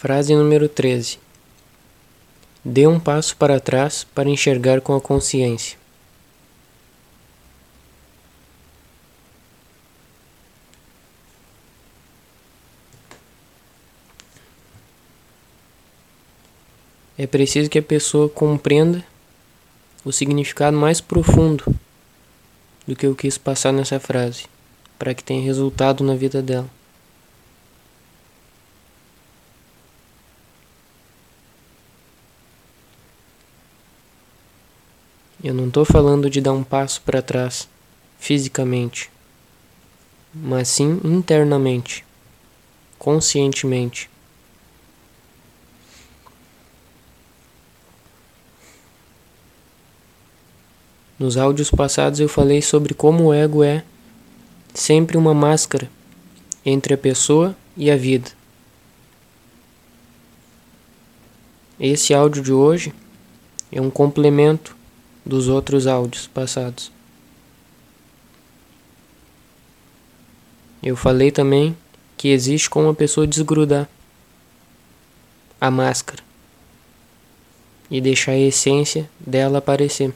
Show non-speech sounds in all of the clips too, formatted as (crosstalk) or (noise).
Frase número 13. Dê um passo para trás para enxergar com a consciência. É preciso que a pessoa compreenda o significado mais profundo do que eu quis passar nessa frase, para que tenha resultado na vida dela. Eu não estou falando de dar um passo para trás fisicamente, mas sim internamente, conscientemente. Nos áudios passados eu falei sobre como o ego é sempre uma máscara entre a pessoa e a vida. Esse áudio de hoje é um complemento dos outros áudios passados. Eu falei também que existe como a pessoa desgrudar a máscara e deixar a essência dela aparecer.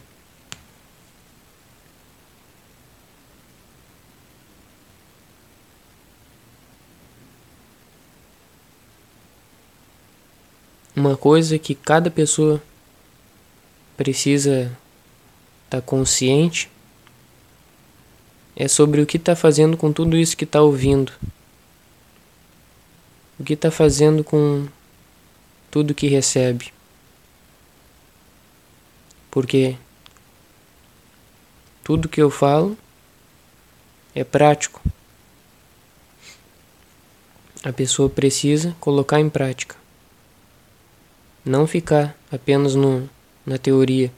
Uma coisa que cada pessoa precisa está consciente é sobre o que está fazendo com tudo isso que está ouvindo. O que está fazendo com tudo que recebe. Porque tudo que eu falo é prático. A pessoa precisa colocar em prática. Não ficar apenas no, na teoria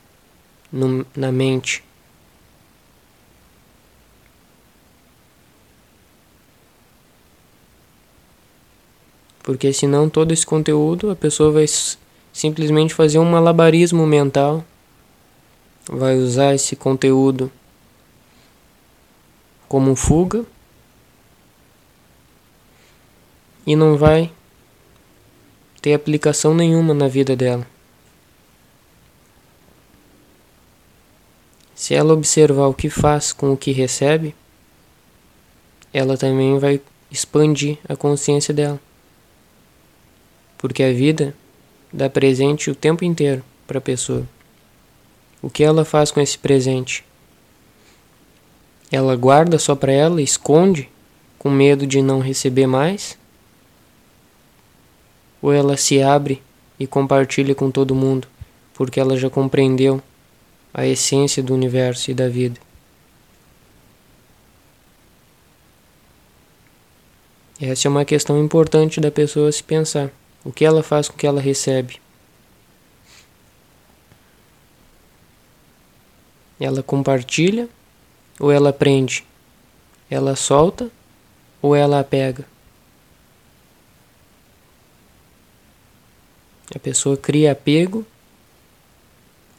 no, na mente. Porque senão todo esse conteúdo a pessoa vai simplesmente fazer um malabarismo mental, vai usar esse conteúdo como fuga e não vai ter aplicação nenhuma na vida dela. Se ela observar o que faz com o que recebe, ela também vai expandir a consciência dela. Porque a vida dá presente o tempo inteiro para a pessoa. O que ela faz com esse presente? Ela guarda só para ela, esconde, com medo de não receber mais? Ou ela se abre e compartilha com todo mundo, porque ela já compreendeu a essência do universo e da vida. Essa é uma questão importante da pessoa se pensar. O que ela faz com o que ela recebe? Ela compartilha ou ela prende? Ela solta ou ela apega? A pessoa cria apego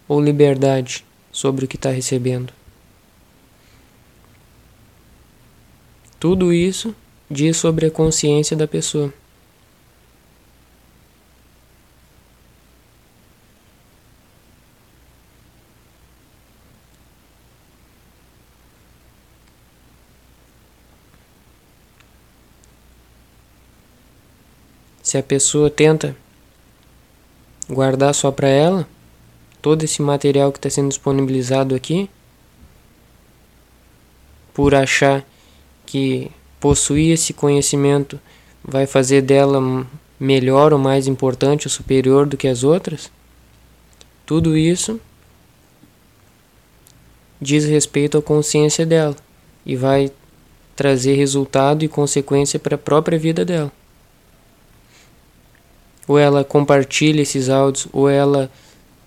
ou liberdade sobre o que está recebendo. Tudo isso diz sobre a consciência da pessoa. Se a pessoa tenta guardar só para ela, todo esse material que está sendo disponibilizado aqui, por achar que possuir esse conhecimento vai fazer dela melhor ou mais importante ou superior do que as outras, tudo isso diz respeito à consciência dela e vai trazer resultado e consequência para a própria vida dela. Ou ela compartilha esses áudios, ou ela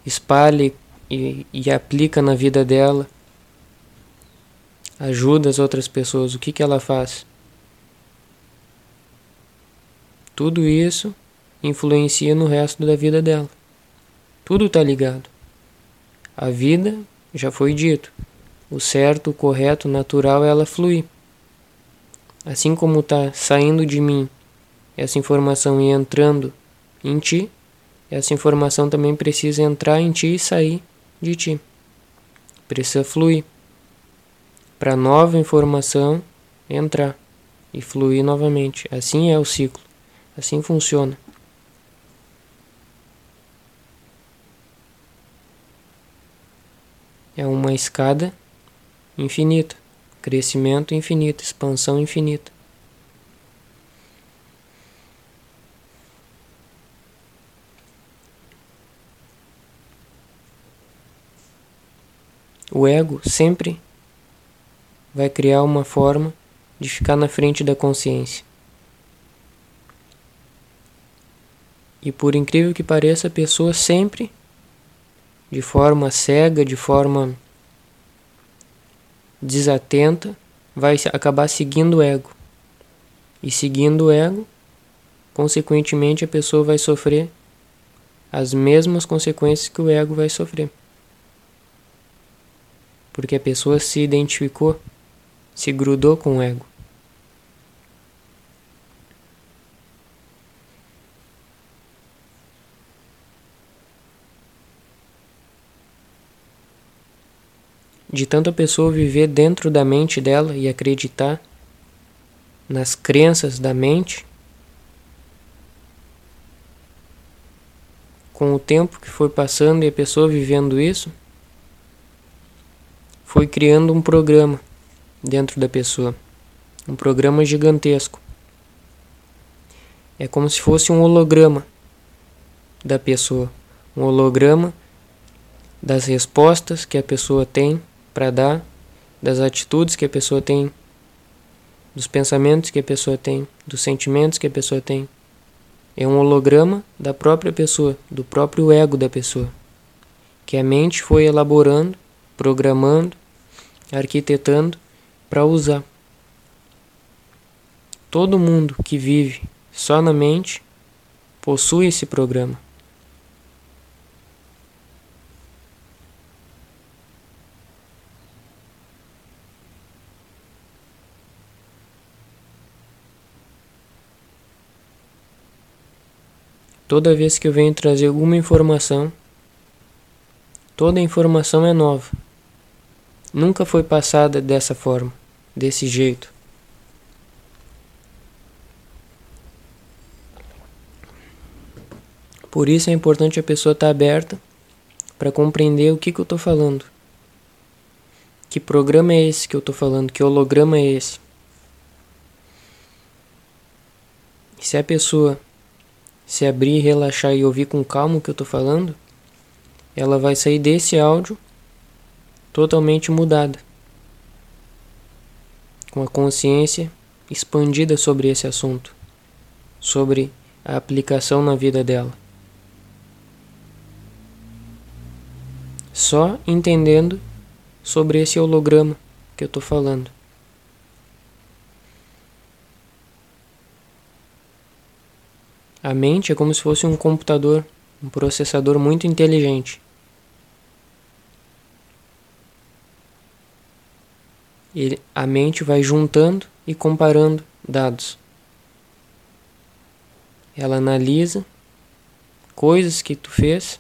espalhe e, e aplica na vida dela, ajuda as outras pessoas, o que, que ela faz? Tudo isso influencia no resto da vida dela. Tudo está ligado. A vida, já foi dito, o certo, o correto, o natural ela fluir. Assim como está saindo de mim essa informação e entrando em ti, essa informação também precisa entrar em ti e sair de ti. Precisa fluir. Para nova informação entrar e fluir novamente. Assim é o ciclo. Assim funciona. É uma escada infinita, crescimento infinito, expansão infinita. O ego sempre vai criar uma forma de ficar na frente da consciência. E por incrível que pareça, a pessoa sempre, de forma cega, de forma desatenta, vai acabar seguindo o ego. E seguindo o ego, consequentemente a pessoa vai sofrer as mesmas consequências que o ego vai sofrer. Porque a pessoa se identificou, se grudou com o ego. de tanto a pessoa viver dentro da mente dela e acreditar nas crenças da mente, com o tempo que foi passando e a pessoa vivendo isso, foi criando um programa dentro da pessoa, um programa gigantesco. É como se fosse um holograma da pessoa, um holograma das respostas que a pessoa tem para dar, das atitudes que a pessoa tem, dos pensamentos que a pessoa tem, dos sentimentos que a pessoa tem. É um holograma da própria pessoa, do próprio ego da pessoa, que a mente foi elaborando, programando, arquitetando para usar. Todo mundo que vive só na mente possui esse programa. Toda vez que eu venho trazer alguma informação, toda informação é nova. Nunca foi passada dessa forma, desse jeito. Por isso é importante a pessoa estar aberta para compreender o que, que eu estou falando. Que programa é esse que eu estou falando? Que holograma é esse? E se a pessoa se abrir, relaxar e ouvir com calma o que eu estou falando, ela vai sair desse áudio totalmente mudada, com a consciência expandida sobre esse assunto, sobre a aplicação na vida dela. Só entendendo sobre esse holograma que eu estou falando. A mente é como se fosse um computador, um processador muito inteligente. Ele, a mente vai juntando e comparando dados. Ela analisa coisas que tu fez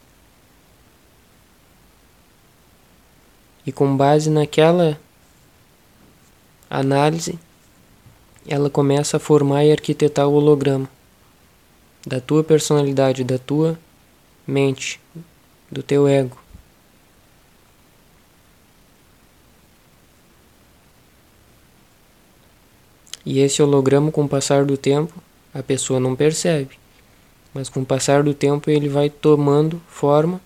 e com base naquela análise ela começa a formar e arquitetar o holograma da tua personalidade, da tua mente, do teu ego. E esse holograma, com o passar do tempo, a pessoa não percebe, mas com o passar do tempo ele vai tomando forma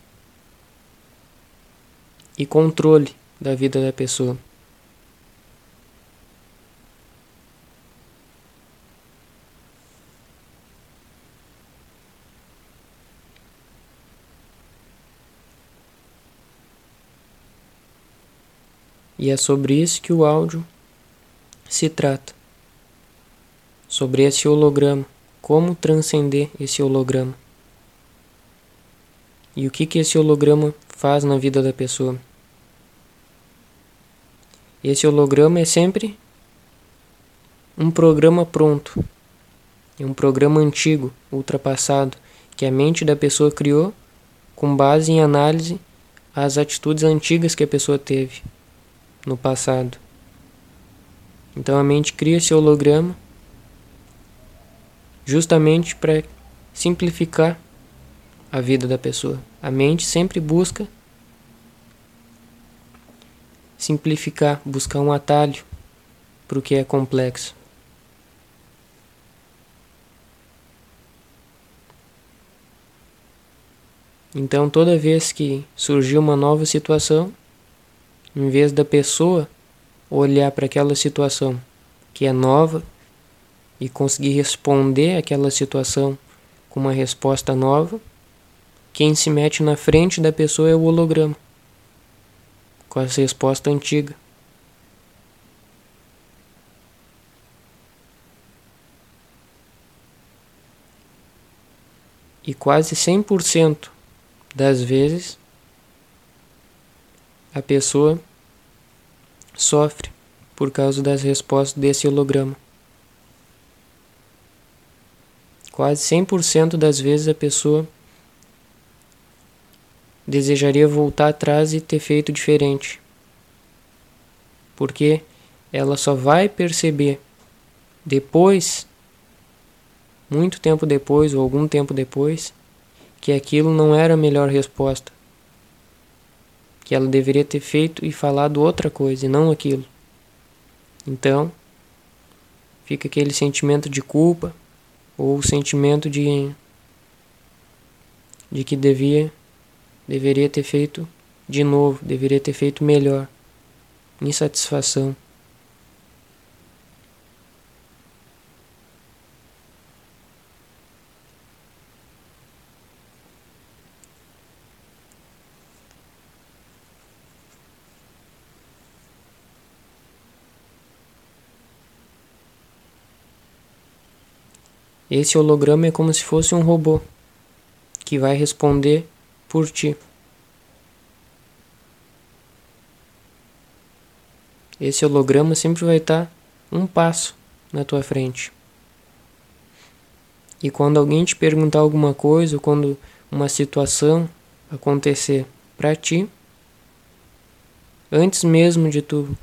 e controle da vida da pessoa. E é sobre isso que o áudio se trata. Sobre esse holograma, como transcender esse holograma. E o que, que esse holograma faz na vida da pessoa. Esse holograma é sempre um programa pronto. É um programa antigo, ultrapassado, que a mente da pessoa criou com base em análise às atitudes antigas que a pessoa teve no passado. Então a mente cria esse holograma justamente para simplificar a vida da pessoa. A mente sempre busca simplificar, buscar um atalho para o que é complexo. Então, toda vez que surgiu uma nova situação, em vez da pessoa olhar para aquela situação que é nova e conseguir responder aquela situação com uma resposta nova, quem se mete na frente da pessoa é o holograma, com essa resposta antiga. E quase 100% das vezes a pessoa sofre por causa das respostas desse holograma. Quase 100% das vezes a pessoa desejaria voltar atrás e ter feito diferente. Porque ela só vai perceber depois, muito tempo depois ou algum tempo depois, que aquilo não era a melhor resposta. Que ela deveria ter feito e falado outra coisa e não aquilo. Então, fica aquele sentimento de culpa ou o sentimento de de que devia deveria ter feito de novo, deveria ter feito melhor. Insatisfação. Esse holograma é como se fosse um robô que vai responder por ti. Esse holograma sempre vai estar um passo na tua frente. E quando alguém te perguntar alguma coisa, ou quando uma situação acontecer para ti, antes mesmo de tu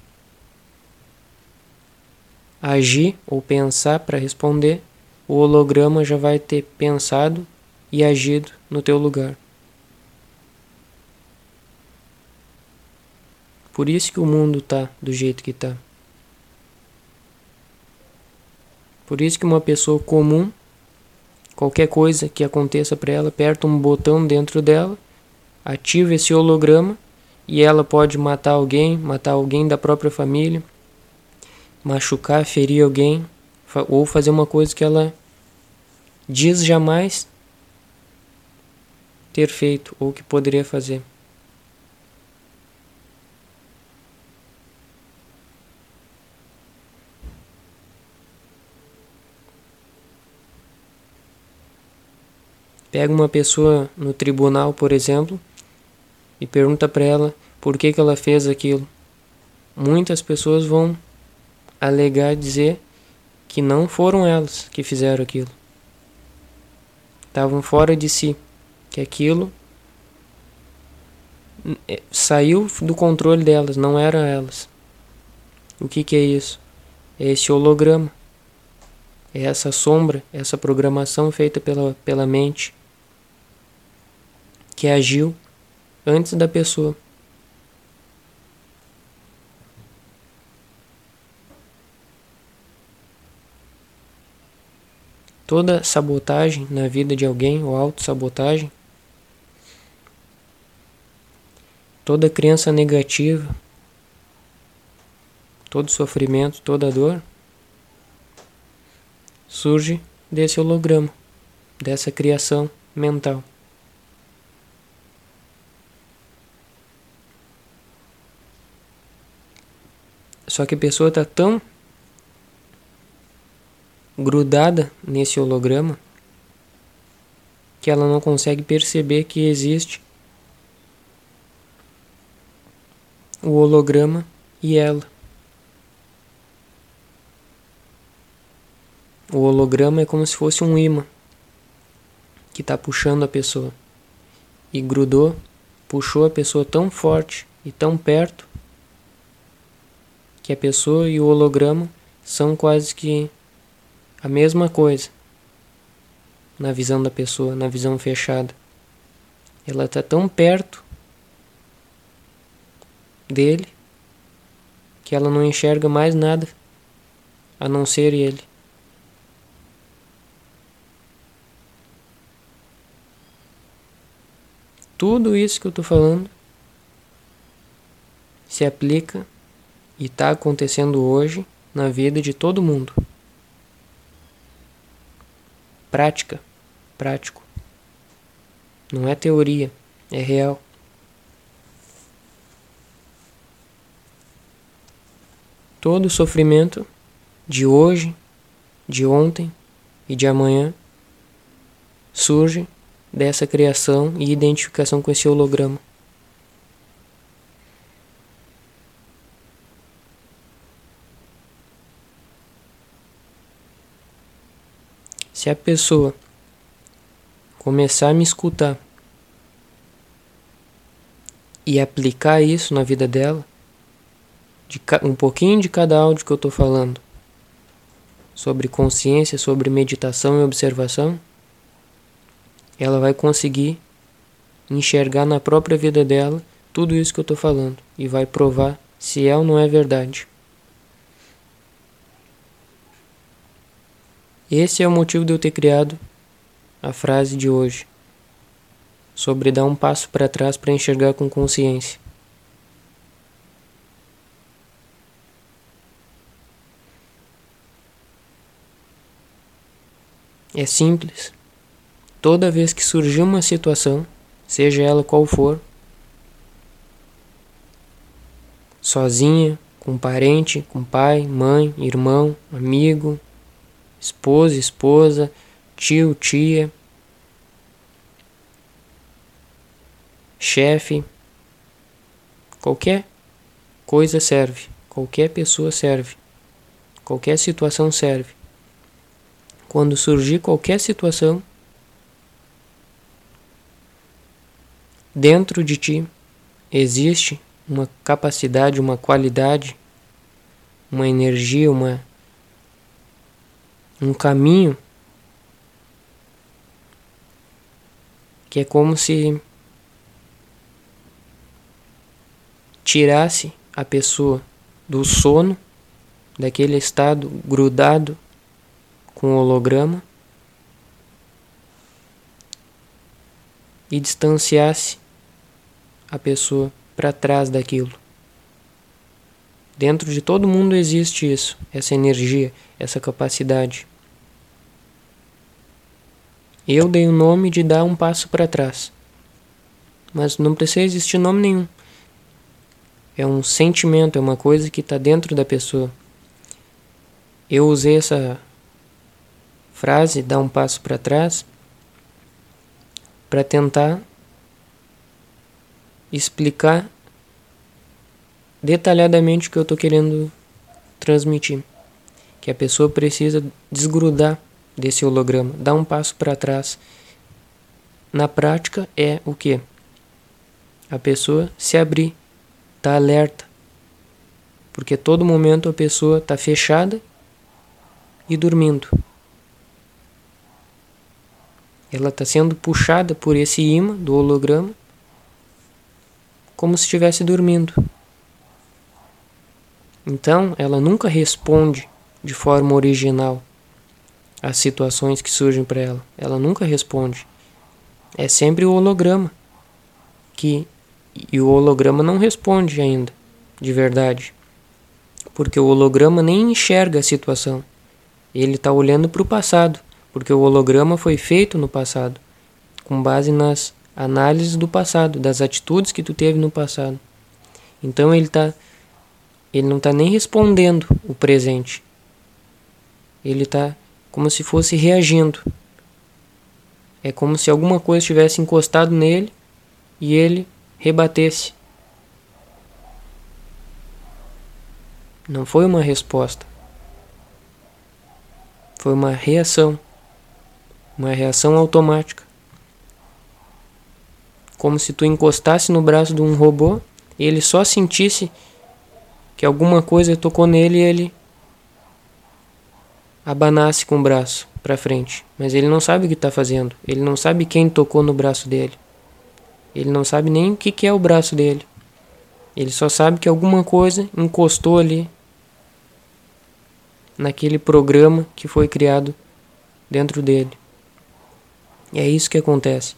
agir ou pensar para responder, o holograma já vai ter pensado e agido no teu lugar. Por isso que o mundo está do jeito que está. Por isso que uma pessoa comum, qualquer coisa que aconteça para ela, aperta um botão dentro dela, ativa esse holograma e ela pode matar alguém, matar alguém da própria família, machucar, ferir alguém ou fazer uma coisa que ela diz jamais ter feito ou que poderia fazer. Pega uma pessoa no tribunal, por exemplo, e pergunta para ela por que, que ela fez aquilo. Muitas pessoas vão alegar dizer que não foram elas que fizeram aquilo. Estavam fora de si, que aquilo é, saiu do controle delas, não eram elas. O que, que é isso? É esse holograma. É essa sombra, essa programação feita pela, pela mente que agiu antes da pessoa. Toda sabotagem na vida de alguém, ou autossabotagem, toda crença negativa, todo sofrimento, toda dor, surge desse holograma, dessa criação mental. Só que a pessoa está tão grudada nesse holograma que ela não consegue perceber que existe o holograma e ela. O holograma é como se fosse um imã que está puxando a pessoa. E grudou, puxou a pessoa tão forte e tão perto que a pessoa e o holograma são quase que a mesma coisa na visão da pessoa, na visão fechada. Ela está tão perto dele que ela não enxerga mais nada a não ser ele. Tudo isso que eu estou falando se aplica e está acontecendo hoje na vida de todo mundo. Prática, prático. Não é teoria, é real. Todo o sofrimento de hoje, de ontem e de amanhã surge dessa criação e identificação com esse holograma. Se a pessoa começar a me escutar e aplicar isso na vida dela, de um pouquinho de cada áudio que eu estou falando, sobre consciência, sobre meditação e observação, ela vai conseguir enxergar na própria vida dela tudo isso que eu estou falando e vai provar se é ou não é verdade. Esse é o motivo de eu ter criado a frase de hoje sobre dar um passo para trás para enxergar com consciência. É simples. Toda vez que surgir uma situação, seja ela qual for, sozinha, com parente, com pai, mãe, irmão, amigo, esposa, esposa, tio, tia, chefe, qualquer coisa serve, qualquer pessoa serve, qualquer situação serve. Quando surgir qualquer situação, dentro de ti existe uma capacidade, uma qualidade, uma energia, uma um caminho que é como se tirasse a pessoa do sono, daquele estado grudado com o holograma e distanciasse a pessoa para trás daquilo. Dentro de todo mundo existe isso, essa energia, essa capacidade. Eu dei o nome de dar um passo para trás. Mas não precisa existir nome nenhum. É um sentimento, é uma coisa que está dentro da pessoa. Eu usei essa frase, dar um passo para trás, para tentar explicar detalhadamente o que eu estou querendo transmitir. Que a pessoa precisa desgrudar desse holograma, dá um passo para trás. Na prática é o que? A pessoa se abrir, tá alerta. Porque todo momento a pessoa está fechada e dormindo. Ela está sendo puxada por esse imã do holograma como se estivesse dormindo. Então, ela nunca responde de forma original as situações que surgem para ela. Ela nunca responde. É sempre o holograma que e o holograma não responde ainda, de verdade. Porque o holograma nem enxerga a situação. Ele está olhando para o passado, porque o holograma foi feito no passado, com base nas análises do passado, das atitudes que tu teve no passado. Então ele tá ele não está nem respondendo o presente. Ele está como se fosse reagindo. É como se alguma coisa tivesse encostado nele e ele rebatesse. Não foi uma resposta. Foi uma reação. Uma reação automática como se tu encostasse no braço de um robô e ele só sentisse que alguma coisa tocou nele e ele abanasse com o braço para frente, mas ele não sabe o que está fazendo. Ele não sabe quem tocou no braço dele. Ele não sabe nem o que, que é o braço dele. Ele só sabe que alguma coisa encostou ali naquele programa que foi criado dentro dele. E é isso que acontece.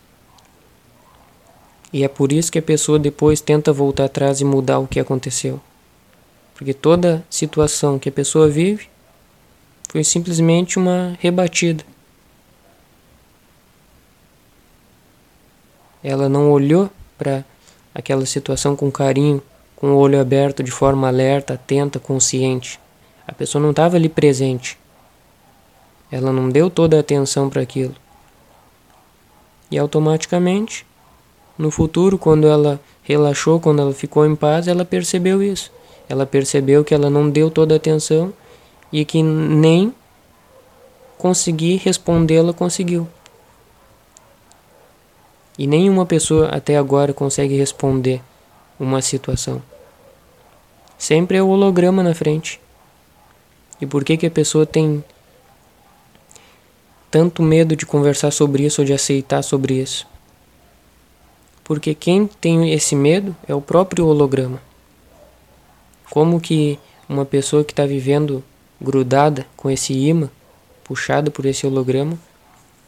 E é por isso que a pessoa depois tenta voltar atrás e mudar o que aconteceu. Porque toda situação que a pessoa vive foi simplesmente uma rebatida. Ela não olhou para aquela situação com carinho, com o olho aberto, de forma alerta, atenta, consciente. A pessoa não estava ali presente. Ela não deu toda a atenção para aquilo. E automaticamente, no futuro, quando ela relaxou, quando ela ficou em paz, ela percebeu isso. Ela percebeu que ela não deu toda a atenção e que nem conseguir respondê-la conseguiu. E nenhuma pessoa até agora consegue responder uma situação. Sempre é o holograma na frente. E por que, que a pessoa tem tanto medo de conversar sobre isso ou de aceitar sobre isso? Porque quem tem esse medo é o próprio holograma. Como que uma pessoa que está vivendo grudada com esse imã, puxada por esse holograma,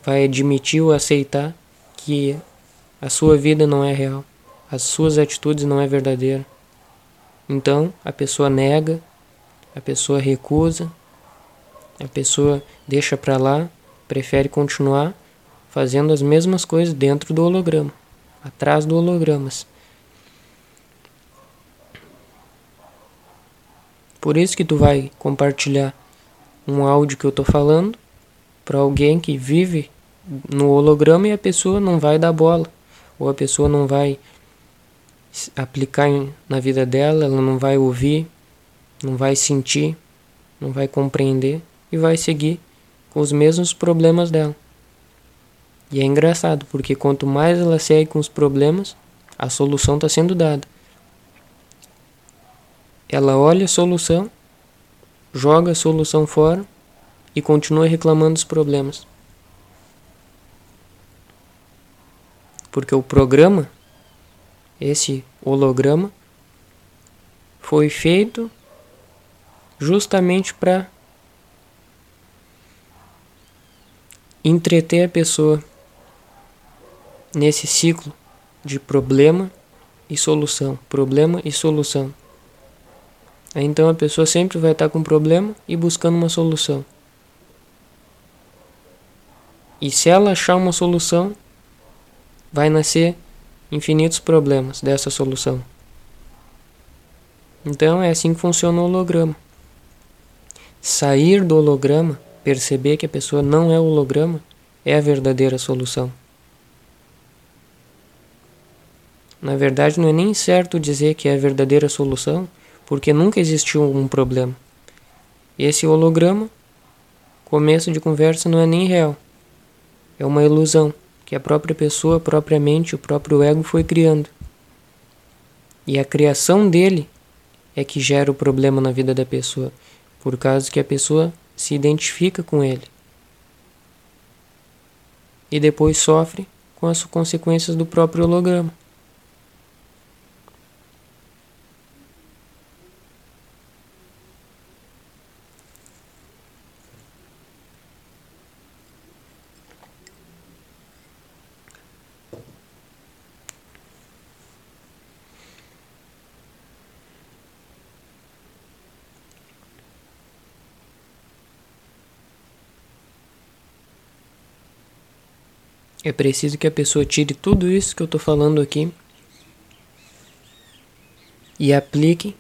vai admitir ou aceitar que a sua vida não é real, as suas atitudes não é verdadeira. Então a pessoa nega, a pessoa recusa, a pessoa deixa para lá, prefere continuar fazendo as mesmas coisas dentro do holograma, atrás do hologramas. Por isso que tu vai compartilhar um áudio que eu tô falando para alguém que vive no holograma e a pessoa não vai dar bola, ou a pessoa não vai aplicar na vida dela, ela não vai ouvir, não vai sentir, não vai compreender e vai seguir com os mesmos problemas dela. E é engraçado, porque quanto mais ela segue com os problemas, a solução está sendo dada. Ela olha a solução, joga a solução fora e continua reclamando dos problemas. Porque o programa, esse holograma, foi feito justamente para entreter a pessoa nesse ciclo de problema e solução, problema e solução. Então a pessoa sempre vai estar com um problema e buscando uma solução. E se ela achar uma solução, vai nascer infinitos problemas dessa solução. Então é assim que funciona o holograma. Sair do holograma, perceber que a pessoa não é holograma, é a verdadeira solução. Na verdade, não é nem certo dizer que é a verdadeira solução, porque nunca existiu um problema. Esse holograma, começo de conversa, não é nem real. É uma ilusão que a própria pessoa, propriamente o próprio ego foi criando. E a criação dele é que gera o problema na vida da pessoa, por causa que a pessoa se identifica com ele. E depois sofre com as consequências do próprio holograma. É preciso que a pessoa tire tudo isso que eu estou falando aqui e aplique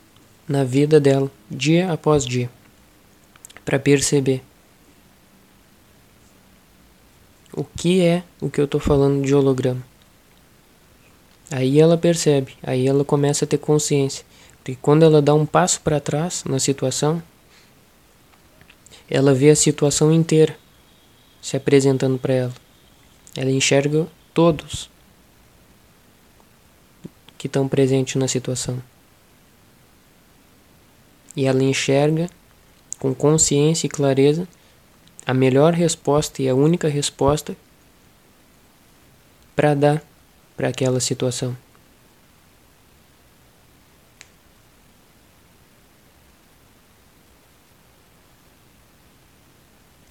na vida dela, dia após dia, para perceber o que é o que eu estou falando de holograma. Aí ela percebe, aí ela começa a ter consciência. Porque quando ela dá um passo para trás na situação, ela vê a situação inteira se apresentando para ela. Ela enxerga todos. que estão presentes na situação. E ela enxerga com consciência e clareza a melhor resposta e a única resposta para dar para aquela situação.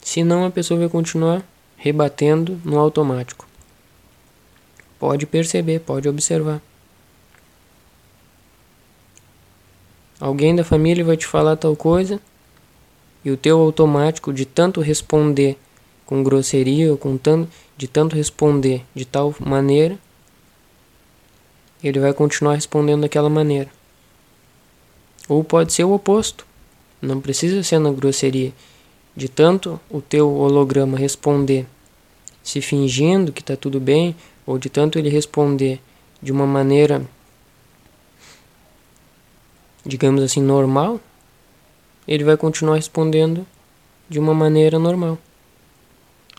Senão a pessoa vai continuar rebatendo no automático. Pode perceber, pode observar. Alguém da família vai te falar tal coisa e o teu automático de tanto responder com grosseria ou com tanto, de tanto responder de tal maneira, ele vai continuar respondendo daquela maneira. Ou pode ser o oposto. Não precisa ser na grosseria. De tanto o teu holograma responder se fingindo que está tudo bem, ou de tanto ele responder de uma maneira, digamos assim, normal, ele vai continuar respondendo de uma maneira normal.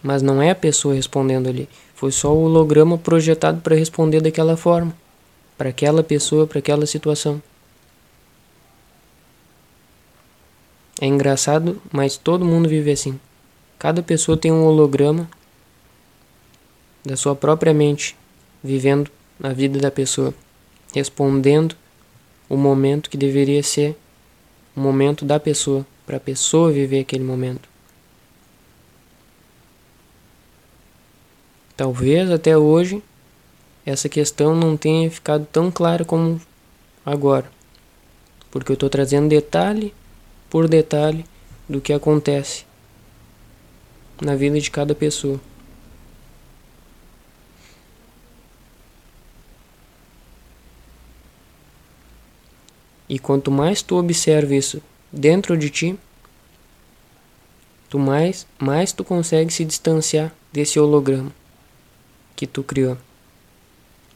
Mas não é a pessoa respondendo ali. Foi só o holograma projetado para responder daquela forma. Para aquela pessoa, para aquela situação. É engraçado, mas todo mundo vive assim. Cada pessoa tem um holograma da sua própria mente, vivendo a vida da pessoa, respondendo o momento que deveria ser o momento da pessoa, para a pessoa viver aquele momento. Talvez até hoje essa questão não tenha ficado tão clara como agora, porque eu estou trazendo detalhe por detalhe do que acontece na vida de cada pessoa. E quanto mais tu observa isso dentro de ti, tu mais, mais tu consegue se distanciar desse holograma que tu criou.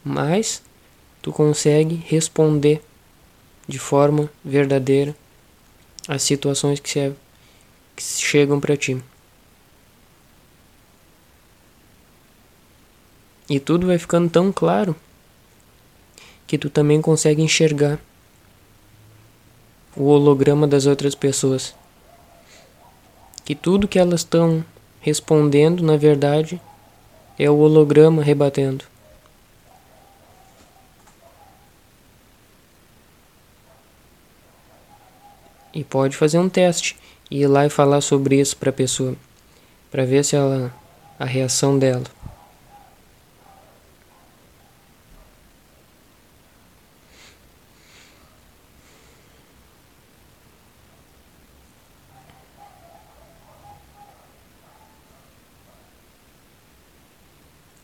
Mais tu consegue responder de forma verdadeira as situações que, se, que chegam para ti. E tudo vai ficando tão claro que tu também consegue enxergar o holograma das outras pessoas. Que tudo que elas estão respondendo, na verdade, é o holograma rebatendo. E pode fazer um teste e ir lá e falar sobre isso para a pessoa, para ver se ela a reação dela.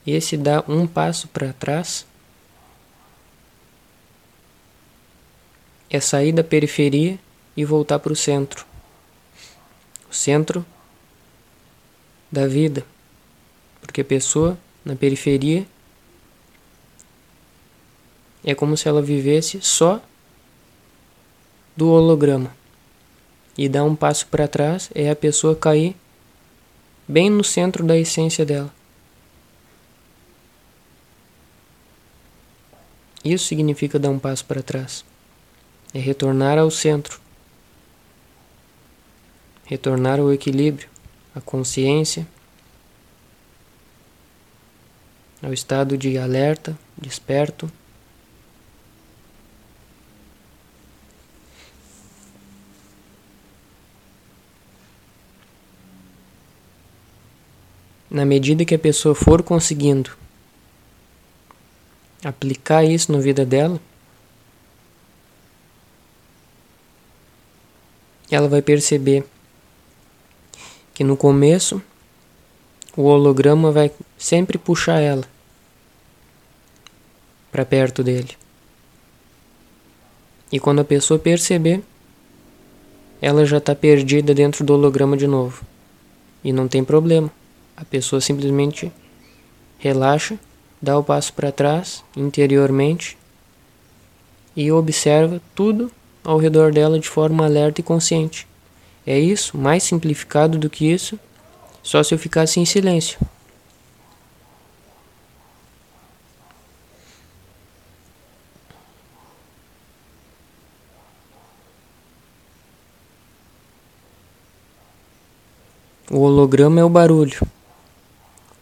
Esse dá um passo para trás é sair da periferia e voltar para o centro. O centro da vida. Porque a pessoa na periferia é como se ela vivesse só do holograma. E dar um passo para trás é a pessoa cair bem no centro da essência dela. Isso significa dar um passo para trás. É retornar ao centro. Retornar ao equilíbrio, à consciência, ao estado de alerta, desperto. Na medida que a pessoa for conseguindo aplicar isso na vida dela, ela vai perceber que no começo o holograma vai sempre puxar ela para perto dele. E quando a pessoa perceber, ela já está perdida dentro do holograma de novo. E não tem problema. A pessoa simplesmente relaxa dá o passo para trás interiormente e observa tudo ao redor dela de forma alerta e consciente. É isso, mais simplificado do que isso, só se eu ficasse em silêncio. O holograma é o barulho.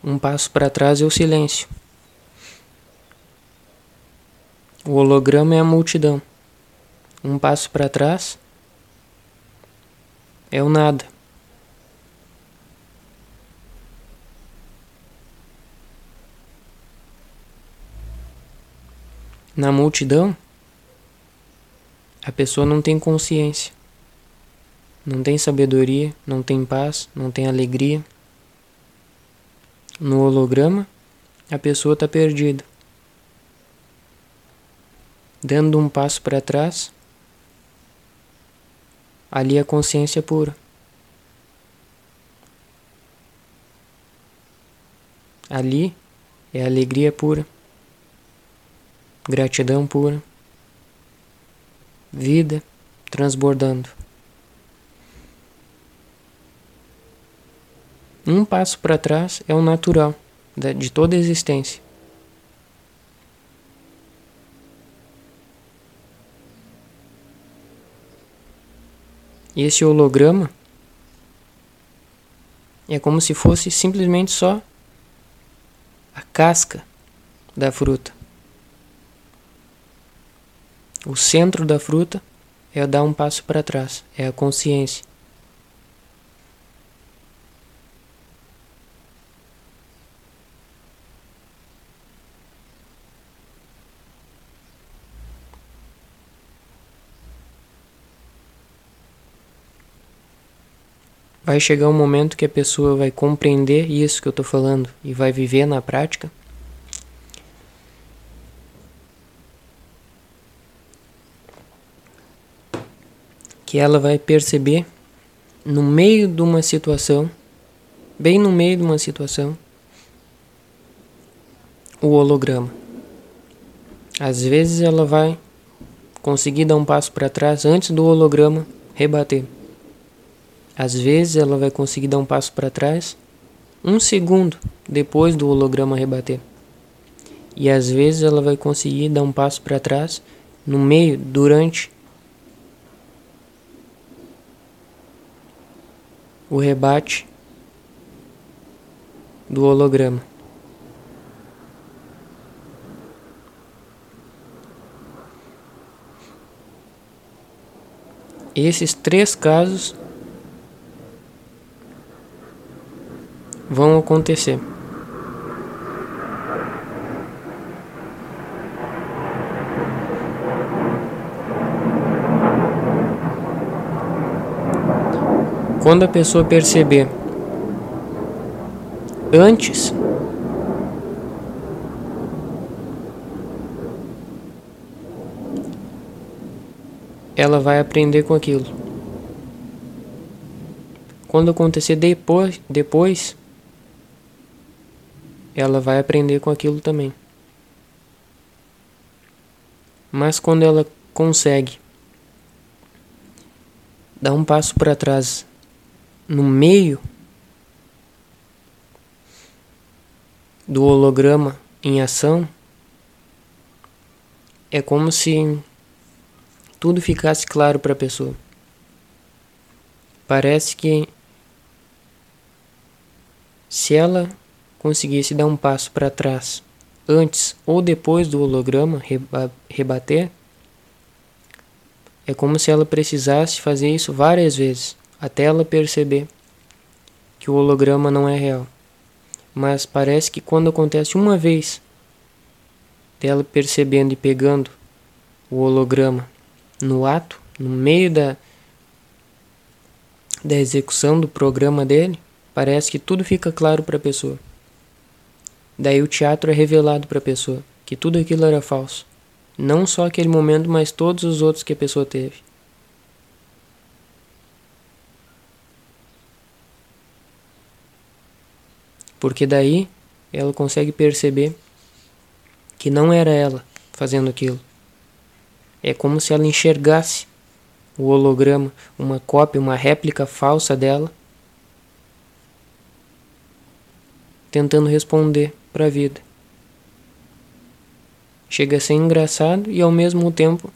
Um passo para trás é o silêncio. O holograma é a multidão. Um passo para trás é o nada. Na multidão, a pessoa não tem consciência, não tem sabedoria, não tem paz, não tem alegria. No holograma, a pessoa está perdida. Dando um passo para trás, ali é consciência pura. Ali é alegria pura, gratidão pura, vida transbordando. Um passo para trás é o natural de toda a existência. E esse holograma é como se fosse simplesmente só a casca da fruta. O centro da fruta é dar um passo para trás, é a consciência. Vai chegar um momento que a pessoa vai compreender isso que eu estou falando e vai viver na prática. Que ela vai perceber no meio de uma situação, bem no meio de uma situação, o holograma. Às vezes ela vai conseguir dar um passo para trás antes do holograma rebater. Às vezes ela vai conseguir dar um passo para trás um segundo depois do holograma rebater. E às vezes ela vai conseguir dar um passo para trás no meio, durante o rebate do holograma. Esses três casos vão acontecer. Quando a pessoa perceber antes ela vai aprender com aquilo. Quando acontecer depois, depois ela vai aprender com aquilo também. Mas quando ela consegue dar um passo para trás no meio do holograma em ação, é como se tudo ficasse claro para a pessoa. Parece que se ela conseguisse dar um passo para trás antes ou depois do holograma reba rebater, é como se ela precisasse fazer isso várias vezes até ela perceber que o holograma não é real. Mas parece que quando acontece uma vez dela percebendo e pegando o holograma no ato, no meio da, da execução do programa dele, parece que tudo fica claro para a pessoa. Daí o teatro é revelado para a pessoa que tudo aquilo era falso. Não só aquele momento, mas todos os outros que a pessoa teve. Porque daí ela consegue perceber que não era ela fazendo aquilo. É como se ela enxergasse o holograma, uma cópia, uma réplica falsa dela, tentando responder para a vida. Chega a ser engraçado e ao mesmo tempo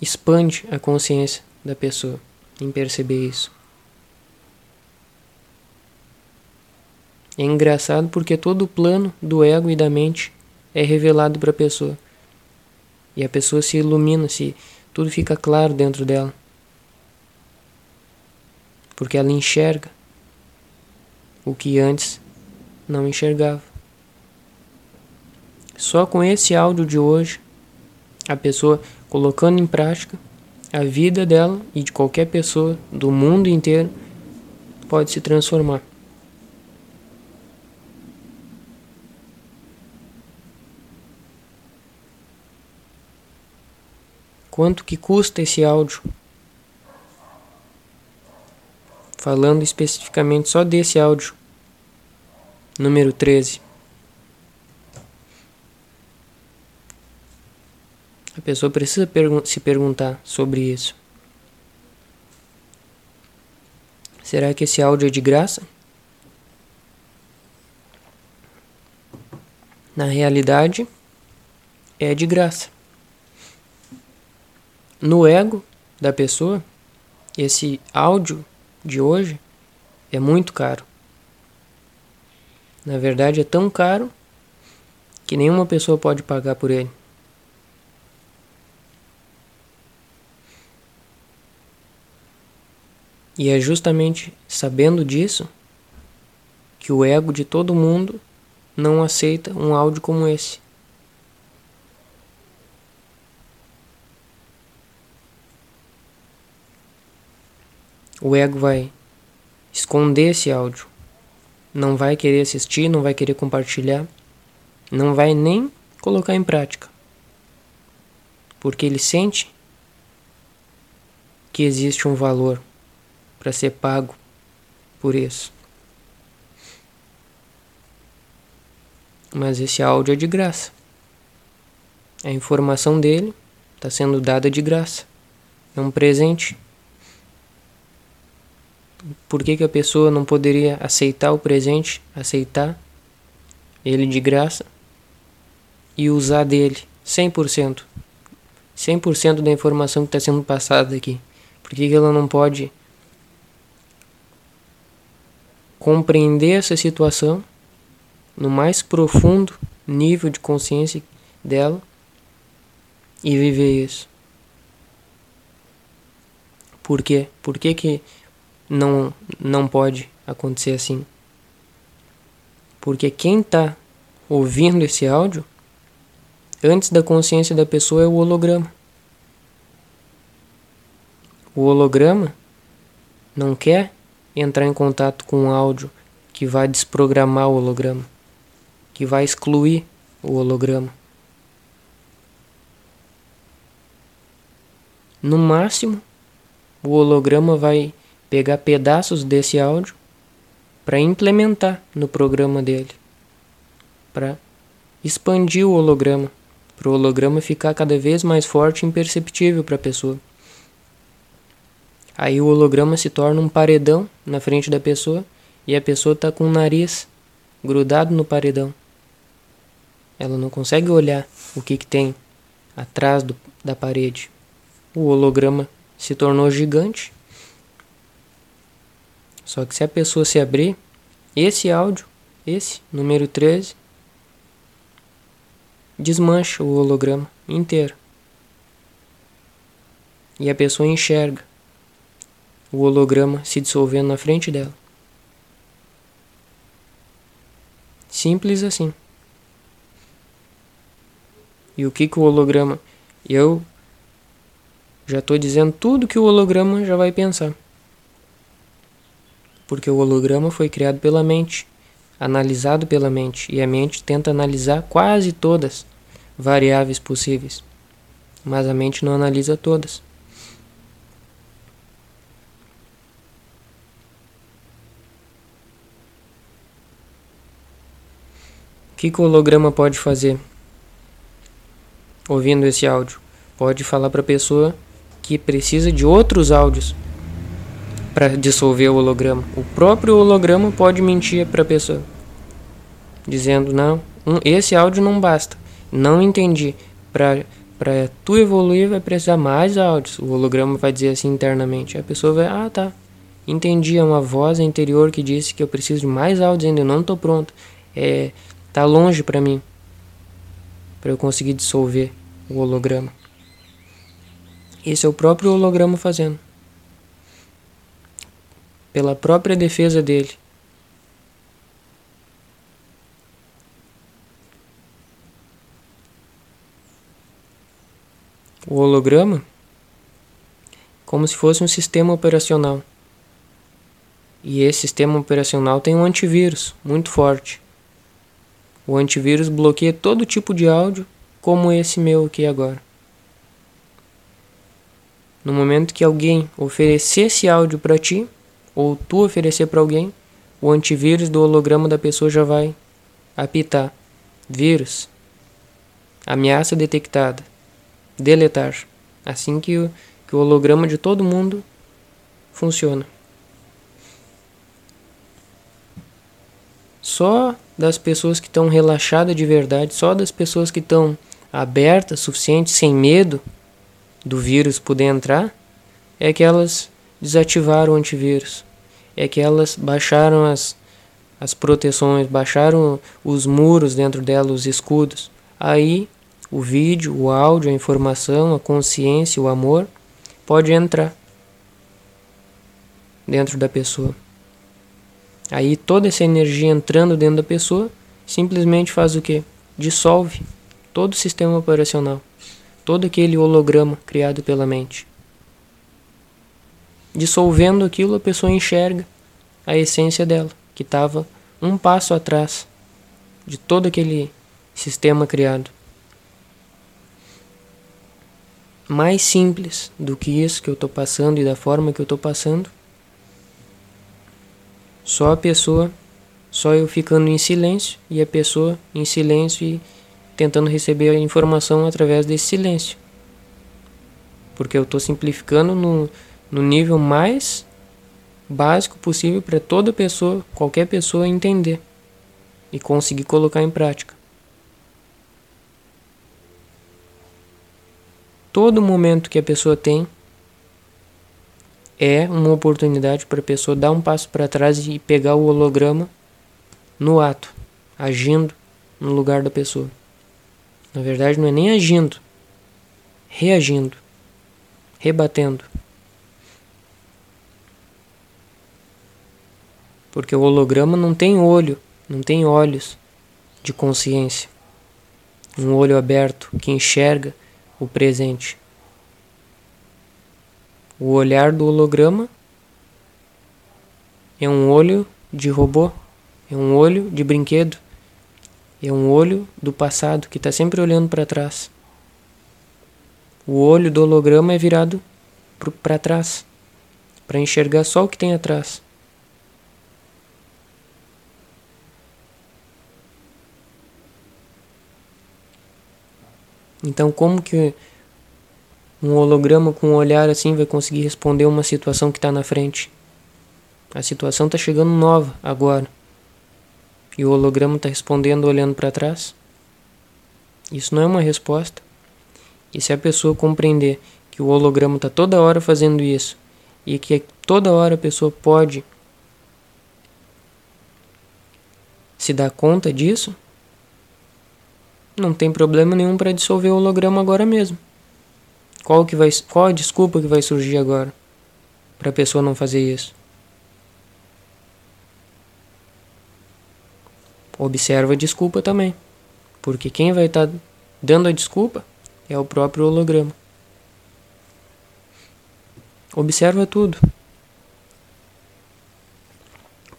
expande a consciência da pessoa em perceber isso. É engraçado porque todo o plano do ego e da mente é revelado para a pessoa. E a pessoa se ilumina, se tudo fica claro dentro dela. Porque ela enxerga o que antes não enxergava. Só com esse áudio de hoje, a pessoa colocando em prática, a vida dela e de qualquer pessoa do mundo inteiro pode se transformar. Quanto que custa esse áudio? Falando especificamente só desse áudio. Número 13. A pessoa precisa se perguntar sobre isso. Será que esse áudio é de graça? Na realidade, é de graça no ego da pessoa, esse áudio de hoje é muito caro. Na verdade, é tão caro que nenhuma pessoa pode pagar por ele. E é justamente sabendo disso que o ego de todo mundo não aceita um áudio como esse. o ego vai esconder esse áudio. Não vai querer assistir, não vai querer compartilhar, não vai nem colocar em prática. Porque ele sente que existe um valor para ser pago por isso. Mas esse áudio é de graça. A informação dele está sendo dada de graça. É um presente por que, que a pessoa não poderia aceitar o presente, aceitar ele de graça e usar dele 100%? 100% da informação que está sendo passada aqui. Por que, que ela não pode compreender essa situação no mais profundo nível de consciência dela e viver isso? Por quê? Por que, que não, não pode acontecer assim. Porque quem está ouvindo esse áudio, antes da consciência da pessoa, é o holograma. O holograma não quer entrar em contato com um áudio que vai desprogramar o holograma, que vai excluir o holograma. No máximo, o holograma vai pegar pedaços desse áudio para implementar no programa dele, para expandir o holograma, para o holograma ficar cada vez mais forte e imperceptível para a pessoa. Aí o holograma se torna um paredão na frente da pessoa e a pessoa está com o nariz grudado no paredão. Ela não consegue olhar o que, que tem atrás do, da parede. O holograma se tornou gigante só que se a pessoa se abrir, esse áudio, esse, número 13, desmancha o holograma inteiro. E a pessoa enxerga o holograma se dissolvendo na frente dela. Simples assim. E o que, que o holograma. Eu já estou dizendo tudo que o holograma já vai pensar porque o holograma foi criado pela mente, analisado pela mente, e a mente tenta analisar quase todas variáveis possíveis, mas a mente não analisa todas. O que, que o holograma pode fazer ouvindo esse áudio? Pode falar para a pessoa que precisa de outros áudios para dissolver o holograma. O próprio holograma pode mentir para a pessoa, dizendo: Não, um, esse áudio não basta. Não entendi. Para para tu evoluir vai precisar mais áudios. O holograma vai dizer assim internamente. A pessoa vai: Ah, tá. entendia uma voz interior que disse que eu preciso de mais áudios ainda, eu não estou pronto. É, tá longe para mim para eu conseguir dissolver o holograma. Esse é o próprio holograma fazendo. Pela própria defesa dele. O holograma como se fosse um sistema operacional. E esse sistema operacional tem um antivírus muito forte. O antivírus bloqueia todo tipo de áudio, como esse meu aqui agora. No momento que alguém oferecer esse áudio para ti, ou tu oferecer para alguém, o antivírus do holograma da pessoa já vai apitar. Vírus. Ameaça detectada. Deletar. Assim que o que o holograma de todo mundo funciona. Só das pessoas que estão relaxadas de verdade, só das pessoas que estão abertas, suficiente, sem medo do vírus poder entrar, é que elas desativaram o antivírus. É que elas baixaram as, as proteções, baixaram os muros dentro dela, os escudos. Aí o vídeo, o áudio, a informação, a consciência, o amor pode entrar dentro da pessoa. Aí toda essa energia entrando dentro da pessoa simplesmente faz o que? Dissolve todo o sistema operacional, todo aquele holograma criado pela mente. Dissolvendo aquilo, a pessoa enxerga a essência dela, que estava um passo atrás de todo aquele sistema criado mais simples do que isso que eu estou passando e da forma que eu estou passando. Só a pessoa, só eu ficando em silêncio e a pessoa em silêncio e tentando receber a informação através desse silêncio. Porque eu estou simplificando no, no nível mais básico possível para toda pessoa, qualquer pessoa entender e conseguir colocar em prática. todo momento que a pessoa tem é uma oportunidade para a pessoa dar um passo para trás e pegar o holograma no ato, agindo no lugar da pessoa. Na verdade, não é nem agindo, reagindo, rebatendo. Porque o holograma não tem olho, não tem olhos de consciência. Um olho aberto que enxerga o presente. O olhar do holograma é um olho de robô, é um olho de brinquedo, é um olho do passado que está sempre olhando para trás. O olho do holograma é virado para trás, para enxergar só o que tem atrás. Então, como que um holograma com um olhar assim vai conseguir responder uma situação que está na frente? A situação está chegando nova agora. E o holograma está respondendo olhando para trás? Isso não é uma resposta. E se a pessoa compreender que o holograma está toda hora fazendo isso e que toda hora a pessoa pode se dar conta disso, não tem problema nenhum para dissolver o holograma agora mesmo. Qual que vai, qual a desculpa que vai surgir agora para a pessoa não fazer isso? Observa a desculpa também, porque quem vai estar tá dando a desculpa é o próprio holograma. Observa tudo.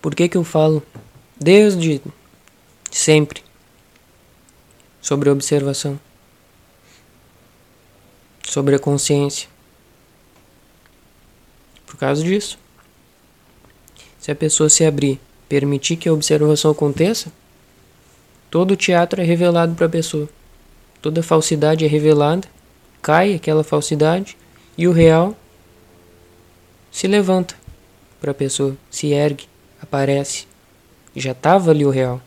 Por que que eu falo desde sempre sobre observação, sobre a consciência. Por causa disso, se a pessoa se abrir, permitir que a observação aconteça, todo o teatro é revelado para a pessoa. Toda falsidade é revelada, cai aquela falsidade e o real se levanta para a pessoa, se ergue, aparece. Já estava ali o real.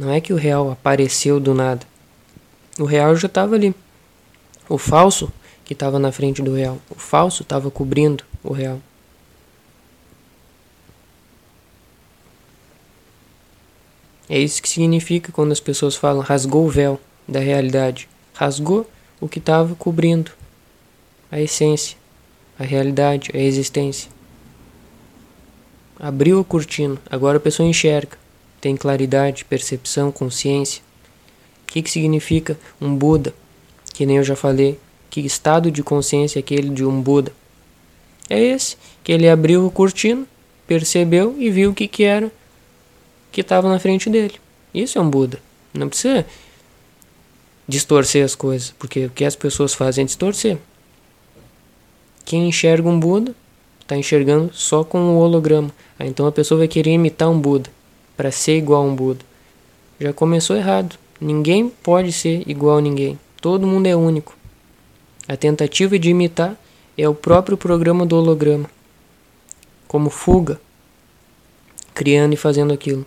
Não é que o real apareceu do nada. O real já estava ali. O falso que estava na frente do real. O falso estava cobrindo o real. É isso que significa quando as pessoas falam rasgou o véu da realidade. Rasgou o que estava cobrindo a essência, a realidade, a existência. Abriu a cortina, agora a pessoa enxerga tem claridade, percepção, consciência. O que, que significa um Buda? Que nem eu já falei, que estado de consciência é aquele de um Buda? É esse, que ele abriu a cortina, percebeu e viu o que, que era que estava na frente dele. Isso é um Buda. Não precisa distorcer as coisas, porque o que as pessoas fazem é distorcer. Quem enxerga um Buda está enxergando só com o holograma. Ah, então a pessoa vai querer imitar um Buda para ser igual a um Buda. Já começou errado. Ninguém pode ser igual a ninguém. Todo mundo é único. A tentativa de imitar é o próprio programa do holograma, como fuga, criando e fazendo aquilo.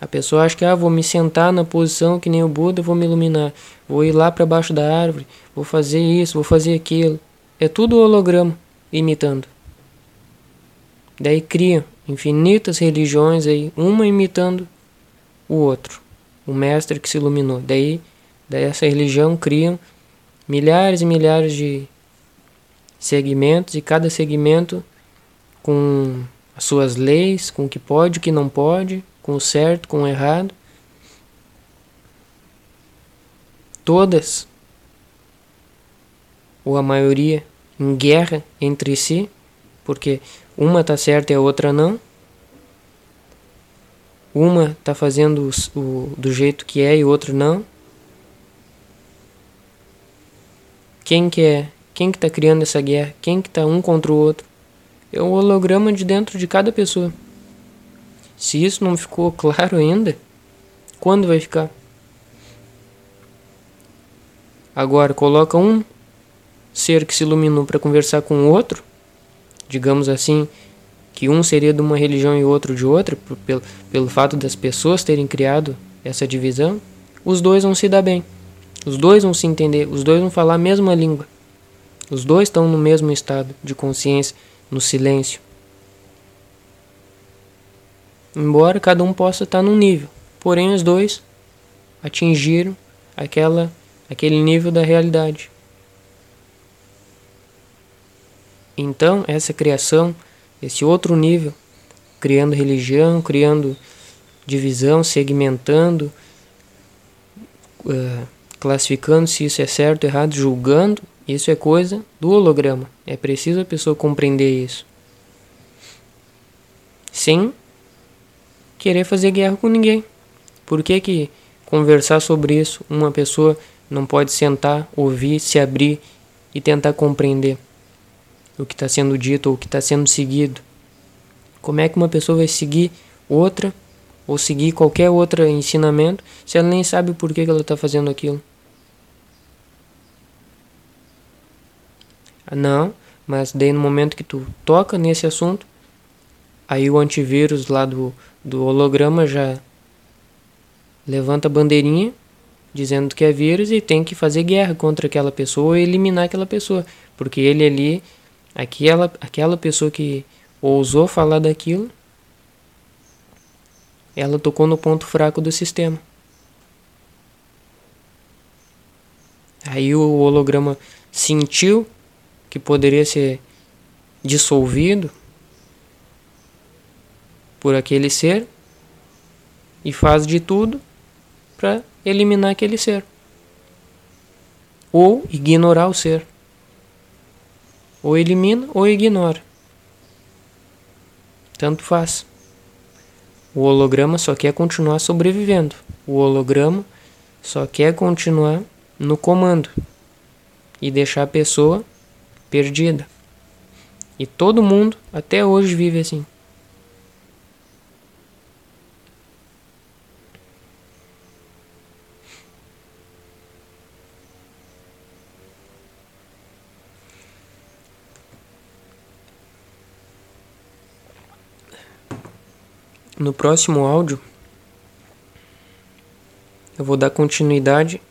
A pessoa acha que ah, vou me sentar na posição que nem o Buda, vou me iluminar, vou ir lá para baixo da árvore, vou fazer isso, vou fazer aquilo. É tudo holograma imitando. Daí cria infinitas religiões aí, uma imitando o outro, o mestre que se iluminou. Daí, daí essa religião cria milhares e milhares de segmentos e cada segmento com as suas leis, com o que pode, o que não pode, com o certo, com o errado. Todas, ou a maioria, em guerra entre si, porque uma está certa e a outra não. Uma está fazendo o, o, do jeito que é e o outro não. Quem que é quem que está criando essa guerra? Quem que está um contra o outro? É o holograma de dentro de cada pessoa. Se isso não ficou (laughs) claro ainda, quando vai ficar? Agora coloca um ser que se iluminou para conversar com o outro, digamos assim, que um seria de uma religião e outro de outra, pelo, pelo fato das pessoas terem criado essa divisão, os dois vão se dar bem. Os dois vão se entender, os dois vão falar a mesma língua. Os dois estão no mesmo estado de consciência, no silêncio. Embora cada um possa estar num nível, porém os dois atingiram aquela aquele nível da realidade. Então, essa criação, esse outro nível, criando religião, criando divisão, segmentando, uh, classificando se isso é certo errado, julgando, isso é coisa do holograma. É preciso a pessoa compreender isso. Sem querer fazer guerra com ninguém. Por que, que conversar sobre isso uma pessoa não pode sentar, ouvir, se abrir e tentar compreender o que está sendo dito ou o que está sendo seguido? Como é que uma pessoa vai seguir outra ou seguir qualquer outro ensinamento se ela nem sabe por que, ela está fazendo aquilo? Não, mas daí no momento que tu toca nesse assunto, aí o antivírus lá do, do holograma já levanta a bandeirinha dizendo que é vírus e tem que fazer guerra contra aquela pessoa ou eliminar aquela pessoa, porque ele ali, aquela, aquela pessoa que ousou falar daquilo, ela tocou no ponto fraco do sistema. Aí o holograma sentiu que poderia ser dissolvido por aquele ser e faz de tudo para eliminar aquele ser ou ignorar o ser. Ou elimina ou ignora. Tanto faz. O holograma só quer continuar sobrevivendo. O holograma só quer continuar no comando e deixar a pessoa perdida. E todo mundo até hoje vive assim. No próximo áudio, eu vou dar continuidade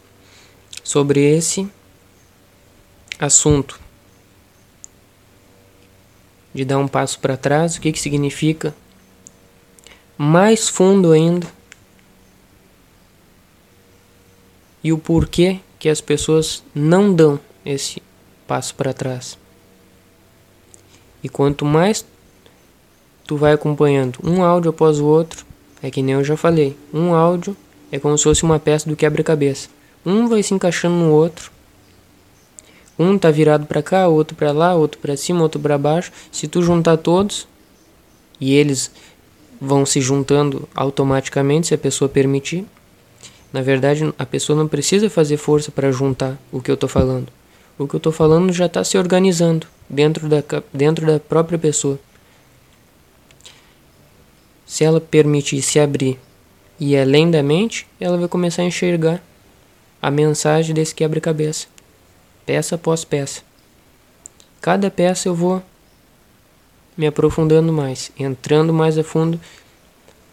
sobre esse assunto de dar um passo para trás, o que, que significa? Mais fundo ainda, e o porquê que as pessoas não dão esse passo para trás. E quanto mais tu vai acompanhando um áudio após o outro, é que nem eu já falei, um áudio é como se fosse uma peça do quebra-cabeça. Um vai se encaixando no outro. Um tá virado para cá, outro para lá, outro para cima, outro para baixo. Se tu juntar todos e eles vão se juntando automaticamente, se a pessoa permitir. Na verdade, a pessoa não precisa fazer força para juntar o que eu estou falando. O que eu estou falando já está se organizando dentro da, dentro da própria pessoa. Se ela permitir se abrir e ir além da mente, ela vai começar a enxergar a mensagem desse quebra-cabeça, peça após peça. Cada peça eu vou me aprofundando mais, entrando mais a fundo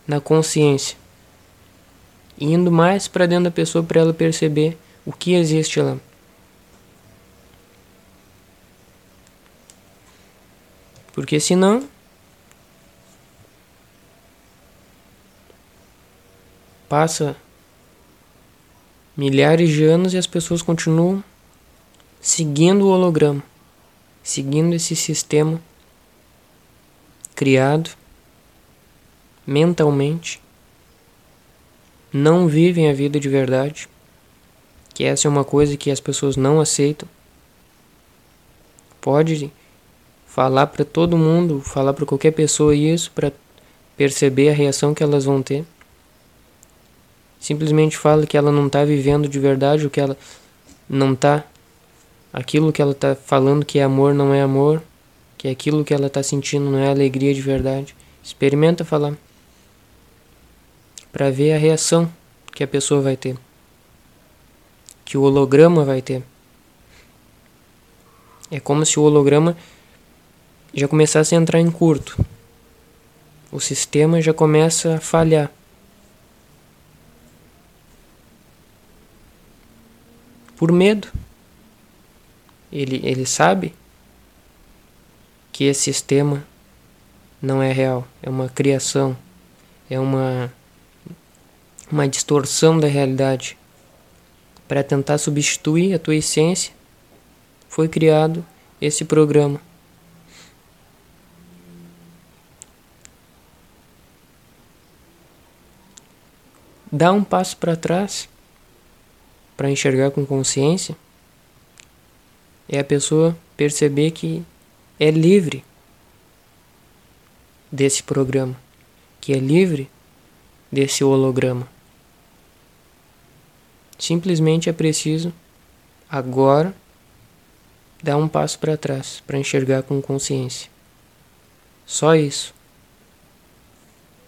na consciência, indo mais para dentro da pessoa para ela perceber o que existe lá. Porque senão passa milhares de anos e as pessoas continuam seguindo o holograma, seguindo esse sistema criado mentalmente, não vivem a vida de verdade, que essa é uma coisa que as pessoas não aceitam. Pode falar para todo mundo, falar para qualquer pessoa isso para perceber a reação que elas vão ter. Simplesmente fala que ela não está vivendo de verdade, o que ela não está aquilo que ela está falando que é amor não é amor, que aquilo que ela está sentindo não é alegria de verdade. Experimenta falar para ver a reação que a pessoa vai ter, que o holograma vai ter. É como se o holograma já começasse a entrar em curto. O sistema já começa a falhar. Por medo. Ele, ele sabe que esse sistema não é real, é uma criação, é uma uma distorção da realidade. Para tentar substituir a tua essência, foi criado esse programa. Dá um passo para trás para enxergar com consciência é a pessoa perceber que é livre desse programa, que é livre desse holograma. Simplesmente é preciso agora dar um passo para trás para enxergar com consciência. Só isso.